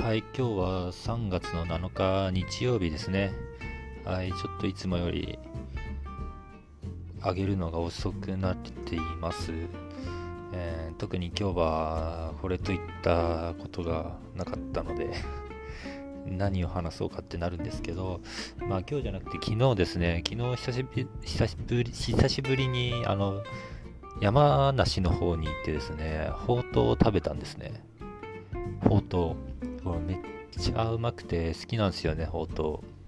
はい、今日は3月の7日日曜日ですね。はい、ちょっといつもより上げるのが遅くなっています。えー、特に今日はこれといったことがなかったので 何を話そうかってなるんですけど、まあ今日じゃなくて昨日ですね、昨日久しぶり久しぶり久しぶりにあの山梨の方に行ってですね、ほうとうを食べたんですね。ほうとう。めっちゃうまくて好きなんですよね、ほうとう。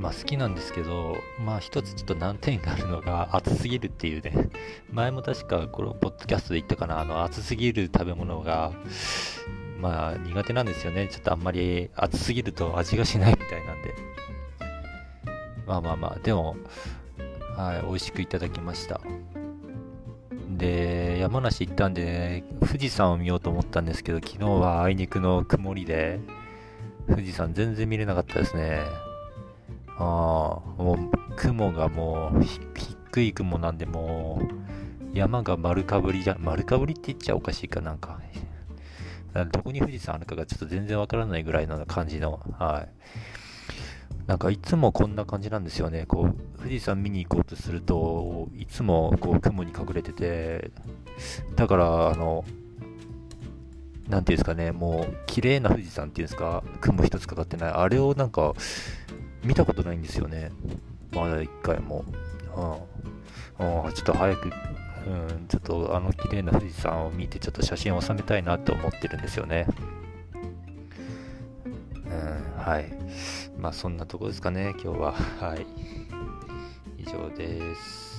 まあ好きなんですけど、まあ一つちょっと難点があるのが熱すぎるっていうね。前も確かこのポッドキャストで言ったかな、あの熱すぎる食べ物が、まあ苦手なんですよね。ちょっとあんまり熱すぎると味がしないみたいなんで。まあまあまあ、でも、はい、美味しくいただきました。で、山梨行ったんで、富士山を見ようと思ったんですけど、昨日はあいにくの曇りで、富士山全然見れなかったですね。ああ、もう雲がもう低い雲なんで、もう山が丸かぶりじゃ、丸かぶりって言っちゃおかしいかなんか。どこに富士山あるかがちょっと全然わからないぐらいの感じの、はい。なんかいつもこんな感じなんですよね。こう、富士山見に行こうとすると、いつもこう雲に隠れてて、だから、あの、なていうんですかね、もう綺麗な富士山っていうんですか、雲一つかかってない、あれをなんか見たことないんですよね。まだ一回も。うん。うん、ちょっと早く、うん、ちょっとあの綺麗な富士山を見て、ちょっと写真を収めたいなと思ってるんですよね。うん、はい。まあそんなとこですかね、今日は。はい。以上です。